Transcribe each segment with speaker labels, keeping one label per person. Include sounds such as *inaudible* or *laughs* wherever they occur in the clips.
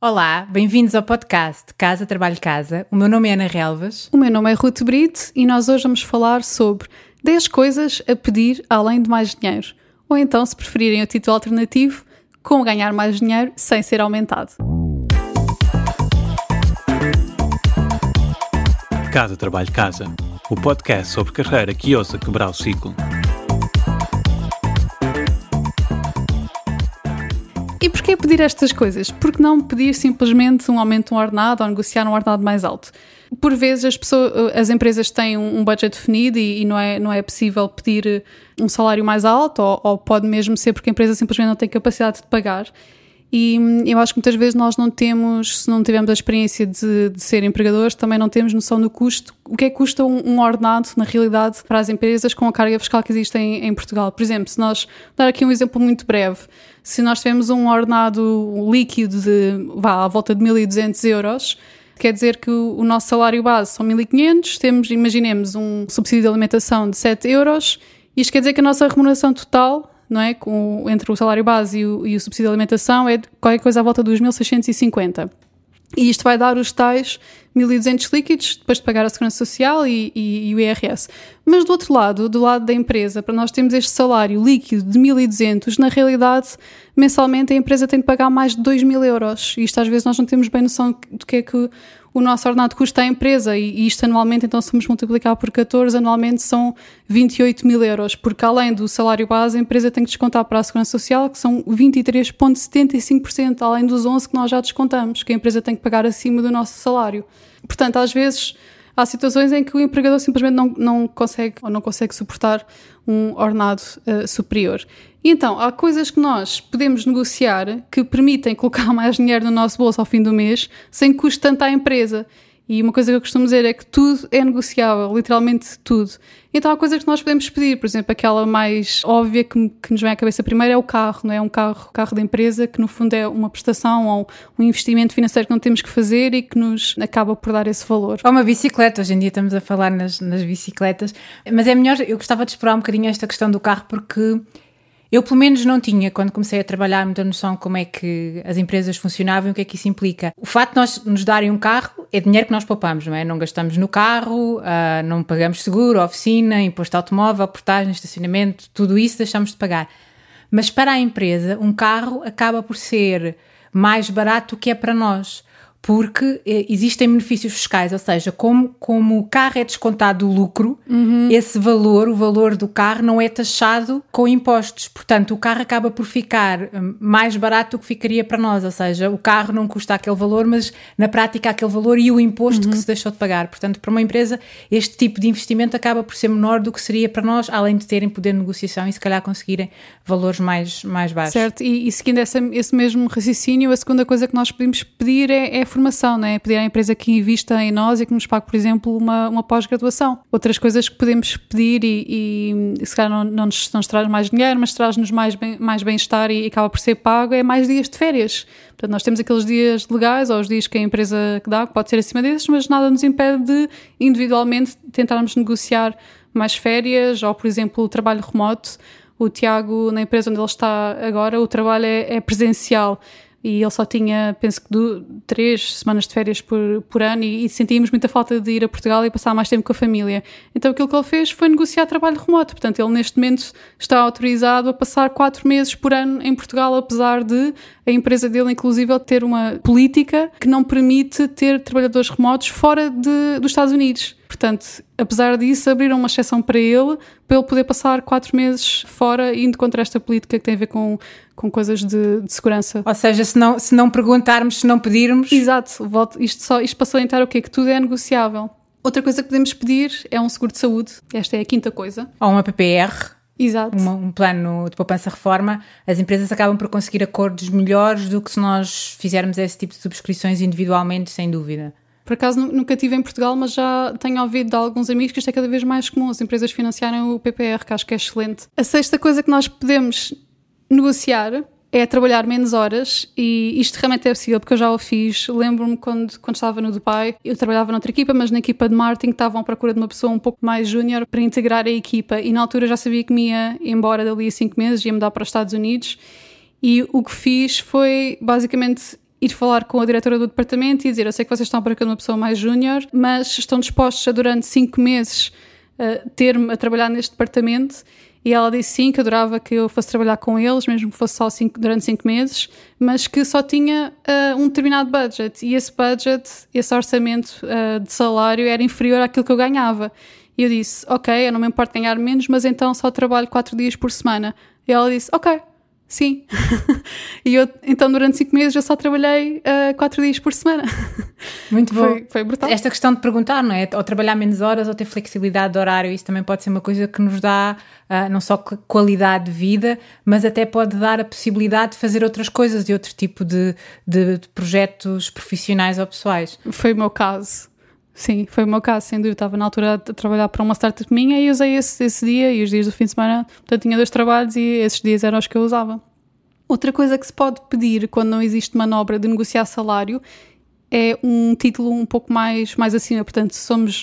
Speaker 1: Olá, bem-vindos ao podcast Casa Trabalho Casa. O meu nome é Ana Relvas.
Speaker 2: O meu nome é Ruth Brito e nós hoje vamos falar sobre 10 coisas a pedir além de mais dinheiro. Ou então, se preferirem o título alternativo, como ganhar mais dinheiro sem ser aumentado.
Speaker 3: Casa Trabalho Casa, o podcast sobre carreira que ousa quebrar o ciclo.
Speaker 2: Pedir estas coisas? Porque não pedir simplesmente um aumento de um ordenado ou negociar um ordenado mais alto? Por vezes as, pessoas, as empresas têm um budget definido e, e, não, é, não é possível pedir um salário mais alto, ou, ou pode mesmo ser porque a empresa simplesmente não tem capacidade de pagar. E eu acho que muitas vezes nós não temos, se não tivermos a experiência de, de ser empregadores, também não temos noção do custo. O que é que custa um, um, ordenado, na realidade, para as empresas com a carga fiscal que existe em, em, Portugal? Por exemplo, se nós, dar aqui um exemplo muito breve, se nós tivermos um ordenado líquido de, vá, à volta de 1.200 euros, quer dizer que o, o nosso salário base são 1.500, temos, imaginemos, um subsídio de alimentação de 7 euros, isto quer dizer que a nossa remuneração total não é? Com, entre o salário base e o, e o subsídio de alimentação é qualquer coisa à volta dos 1.650. E isto vai dar os tais 1.200 líquidos, depois de pagar a Segurança Social e, e, e, o IRS. Mas do outro lado, do lado da empresa, para nós termos este salário líquido de 1.200, na realidade, mensalmente a empresa tem de pagar mais de 2.000 euros. E isto às vezes nós não temos bem noção do que é que o nosso ordenado custa à empresa e, isto anualmente, então se vamos multiplicar por 14, anualmente são 28 mil euros, porque além do salário base, a empresa tem que descontar para a Segurança Social, que são 23,75%, além dos 11 que nós já descontamos, que a empresa tem que pagar acima do nosso salário. Portanto, às vezes há situações em que o empregador simplesmente não, não consegue ou não consegue suportar um ordenado uh, superior. E então, há coisas que nós podemos negociar que permitem colocar *laughs* mais dinheiro no nosso bolso ao fim do mês sem que custe tanto à empresa. E uma coisa que eu costumo dizer é que tudo é negociável, literalmente tudo. Então há coisas que nós podemos pedir, por exemplo, aquela mais óbvia que, que nos vem à cabeça primeiro é o carro, não é? Um carro, carro da empresa que no fundo é uma prestação ou um investimento financeiro que não temos que fazer e que nos acaba por dar esse valor.
Speaker 1: Ou uma bicicleta, hoje em dia estamos a falar nas, nas bicicletas, mas é melhor, eu gostava de explorar um bocadinho esta questão do carro porque eu, pelo menos, não tinha, quando comecei a trabalhar, muita noção como é que as empresas funcionavam e o que é que isso implica. O facto de nós nos darem um carro é dinheiro que nós poupamos, não é? Não gastamos no carro, uh, não pagamos seguro, oficina, imposto automóvel, portagem, estacionamento, tudo isso deixamos de pagar. Mas para a empresa, um carro acaba por ser mais barato do que é para nós porque eh, existem benefícios fiscais, ou seja, como, como o carro é descontado do lucro, uhum. esse valor, o valor do carro, não é taxado com impostos. Portanto, o carro acaba por ficar hum, mais barato do que ficaria para nós, ou seja, o carro não custa aquele valor, mas na prática aquele valor e o imposto uhum. que se deixou de pagar. Portanto, para uma empresa, este tipo de investimento acaba por ser menor do que seria para nós, além de terem poder de negociação e se calhar conseguirem valores mais, mais baixos.
Speaker 2: Certo, e, e seguindo essa, esse mesmo raciocínio, a segunda coisa que nós podemos pedir é, é formação, né? pedir à empresa que invista em nós e que nos pague, por exemplo, uma, uma pós-graduação. Outras coisas que podemos pedir e, e se calhar não, não, nos, não nos traz mais dinheiro, mas traz-nos mais, bem, mais bem-estar e, e acaba por ser pago, é mais dias de férias. Portanto, nós temos aqueles dias legais ou os dias que a empresa dá, que pode ser acima desses, mas nada nos impede de individualmente tentarmos negociar mais férias ou, por exemplo, o trabalho remoto. O Tiago, na empresa onde ele está agora, o trabalho é, é presencial e ele só tinha, penso que, três semanas de férias por, por ano e, e, sentíamos muita falta de ir a Portugal e passar mais tempo com a família. Então aquilo que ele fez foi negociar trabalho remoto. Portanto, ele neste momento está autorizado a passar quatro meses por ano em Portugal, apesar de a empresa dele, inclusive, ter uma política que não permite ter trabalhadores remotos fora de, dos Estados Unidos. Portanto, apesar disso, abriram uma exceção para ele, para ele poder passar quatro meses fora, indo contra esta política que tem a ver com, com coisas de, de segurança.
Speaker 1: Ou seja, se não, se não perguntarmos, se não pedirmos.
Speaker 2: Exato, volto, isto, só, isto para salientar o quê? Que tudo é negociável. Outra coisa que podemos pedir é um seguro de saúde. Esta é a quinta coisa.
Speaker 1: Ou uma PPR.
Speaker 2: Exato.
Speaker 1: Uma, um plano de poupança-reforma, as empresas acabam por conseguir acordos melhores do que se nós fizermos esse tipo de subscrições individualmente, sem dúvida.
Speaker 2: Por acaso nunca tive em Portugal, mas já tenho ouvido de alguns amigos que isto é cada vez mais comum, as empresas financiarem o PPR, que acho que é excelente. A sexta coisa que nós podemos negociar é trabalhar menos horas e isto realmente é possível porque eu já o fiz. Lembro-me quando, quando estava no Dubai, eu trabalhava noutra equipa, mas na equipa de marketing estavam à procura de uma pessoa um pouco mais júnior para integrar a equipa e na altura já sabia que me ia embora dali a cinco meses, ia mudar para os Estados Unidos e o que fiz foi basicamente ir falar com a diretora do departamento e dizer: Eu sei que vocês estão procurando uma pessoa mais júnior, mas estão dispostos a, durante cinco meses, uh, ter-me a trabalhar neste departamento. E ela disse sim, que adorava que eu fosse trabalhar com eles, mesmo que fosse só cinco, durante cinco meses, mas que só tinha uh, um determinado budget. E esse budget, esse orçamento uh, de salário era inferior àquilo que eu ganhava. E eu disse: Ok, eu não me importo ganhar menos, mas então só trabalho quatro dias por semana. E ela disse: Ok, Sim. *laughs* e eu, então, durante cinco meses, eu só trabalhei uh, quatro dias por semana. *laughs*
Speaker 1: Muito bom.
Speaker 2: Foi, foi, brutal.
Speaker 1: Esta questão de perguntar, não é? Ou trabalhar menos horas ou ter flexibilidade de horário, isso também pode ser uma coisa que nos dá uh, não só qualidade de vida, mas até pode dar a possibilidade de fazer outras coisas, de outro tipo de, de, de projetos profissionais ou pessoais.
Speaker 2: Foi o meu caso. Sim, foi o meu caso, sem dúvida. Estava na altura a trabalhar para uma startup minha e usei esse, esse dia e os dias do fim de semana. Portanto, tinha dois trabalhos e esses dias eram os que eu usava. Outra coisa que se pode pedir quando não existe manobra de negociar salário é um título um pouco mais, mais acima. Portanto, se somos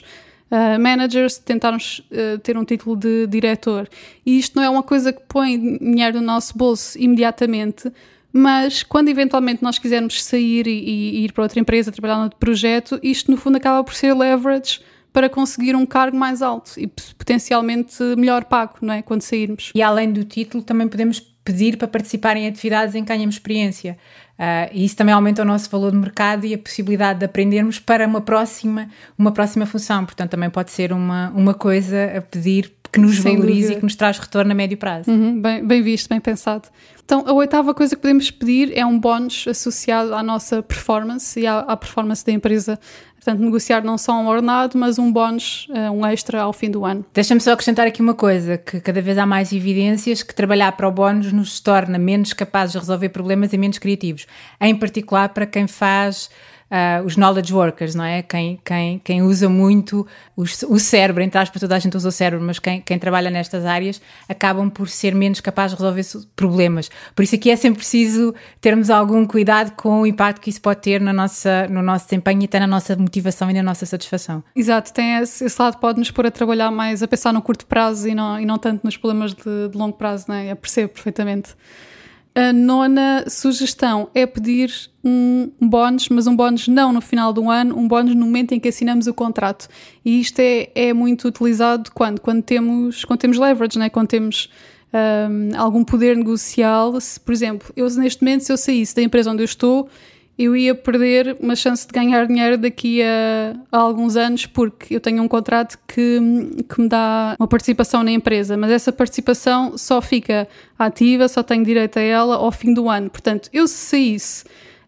Speaker 2: uh, managers, tentarmos uh, ter um título de diretor. E isto não é uma coisa que põe dinheiro no nosso bolso imediatamente, mas quando eventualmente nós quisermos sair e, e, ir para outra empresa, trabalhar no projeto, isto no fundo acaba por ser leverage para conseguir um cargo mais alto e potencialmente melhor pago, não é? Quando sairmos.
Speaker 1: E além do título, também podemos pedir para participar em atividades em que ganhamos experiência. Uh, e isso também aumenta o nosso valor de mercado e a possibilidade de aprendermos para uma próxima, uma próxima função. Portanto, também pode ser uma, uma coisa a pedir que nos Sem valorize dúvida. e que nos traz retorno a médio prazo.
Speaker 2: Uhum, bem, bem visto, bem pensado. Então, a oitava coisa que podemos pedir é um bónus associado à nossa performance e à, à performance da empresa. Portanto, negociar não só um ordenado, mas um bónus, uh, um extra ao fim do ano.
Speaker 1: Deixa-me só acrescentar aqui uma coisa, que cada vez há mais evidências que trabalhar para o bónus nos torna menos capazes de resolver problemas e menos criativos. Em particular para quem faz uh, os knowledge workers, não é? Quem, quem, quem usa muito os, o cérebro, entre aspas, toda a gente usa o cérebro, mas quem, quem trabalha nestas áreas acabam por ser menos capazes de resolver problemas. Por isso aqui é sempre preciso termos algum cuidado com o impacto que isso pode ter na nossa, no nosso desempenho e até na nossa motivação e na nossa satisfação.
Speaker 2: Exato, tem esse, esse lado pode nos pôr a trabalhar mais, a pensar no curto prazo e não, e não tanto nos problemas de, de longo prazo, não é? Eu percebo perfeitamente. A nona sugestão é pedir um bónus, mas um bónus não no final do ano, um bónus no momento em que assinamos o contrato. E isto é, é muito utilizado quando? Quando temos, quando temos leverage, né? quando temos um, algum poder negocial. Se, por exemplo, eu neste momento, se eu saísse da empresa onde eu estou, eu ia perder uma chance de ganhar dinheiro daqui a, a, alguns anos, porque eu tenho um contrato que, que me dá uma participação na empresa, mas essa participação só fica ativa, só tenho direito a ela ao fim do ano. Portanto, eu se saísse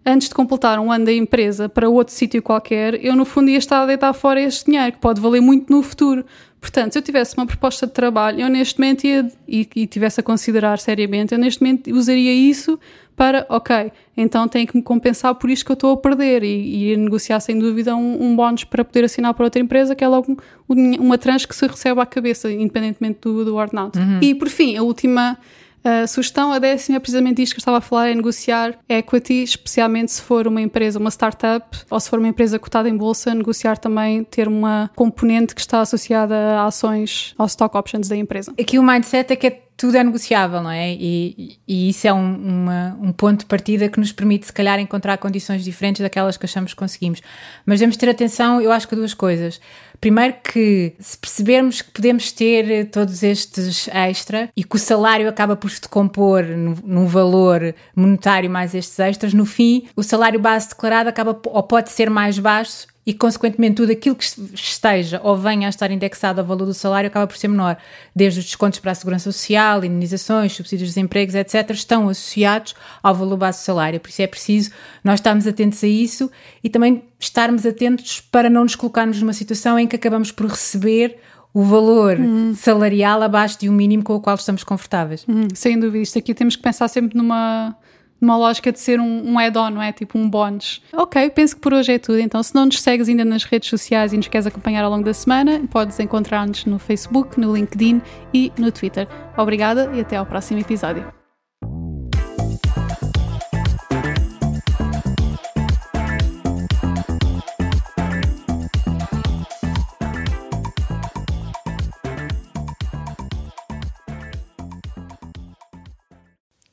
Speaker 2: antes de completar um ano da empresa para outro sítio qualquer, eu no fundo ia estar a deitar fora este dinheiro, que pode valer muito no futuro. Portanto, se eu tivesse uma proposta de trabalho, eu neste momento ia, e, e tivesse a considerar seriamente, eu neste momento usaria isso para, ok, então tenho que me compensar por isto que eu estou a perder e, e negociar sem dúvida um, um bónus para poder assinar para outra empresa, que é logo um, uma tranche que se recebe à cabeça, independentemente do, do ordenado. Uhum. E por fim, a última a sugestão, a décima é precisamente isto que eu estava a falar, é negociar equity, especialmente se for uma empresa, uma startup, ou se for uma empresa cotada em bolsa, negociar também, ter uma componente que está associada a ações, aos stock options da empresa.
Speaker 1: Aqui o mindset é que é tudo é negociável, não é? E, e isso é um, uma, um ponto de partida que nos permite, se calhar, encontrar condições diferentes daquelas que achamos que conseguimos. Mas devemos ter atenção, eu acho que a duas coisas. Primeiro que se percebermos que podemos ter todos estes extra e que o salário acaba por se decompor num valor monetário mais estes extras, no fim o salário base declarado acaba ou pode ser mais baixo e, consequentemente, tudo aquilo que esteja ou venha a estar indexado ao valor do salário acaba por ser menor. Desde os descontos para a segurança social, indenizações, subsídios de desempregos, etc., estão associados ao valor base do salário. Por isso é preciso nós estarmos atentos a isso e também estarmos atentos para não nos colocarmos numa situação em que acabamos por receber o valor uhum. salarial abaixo de um mínimo com o qual estamos confortáveis.
Speaker 2: Uhum, sem dúvida. Isto aqui temos que pensar sempre numa numa lógica de ser um, um add-on, não é? Tipo um bónus. Ok, penso que por hoje é tudo. Então, se não nos segues ainda nas redes sociais e nos queres acompanhar ao longo da semana, podes encontrar-nos no Facebook, no LinkedIn e no Twitter. Obrigada e até ao próximo episódio.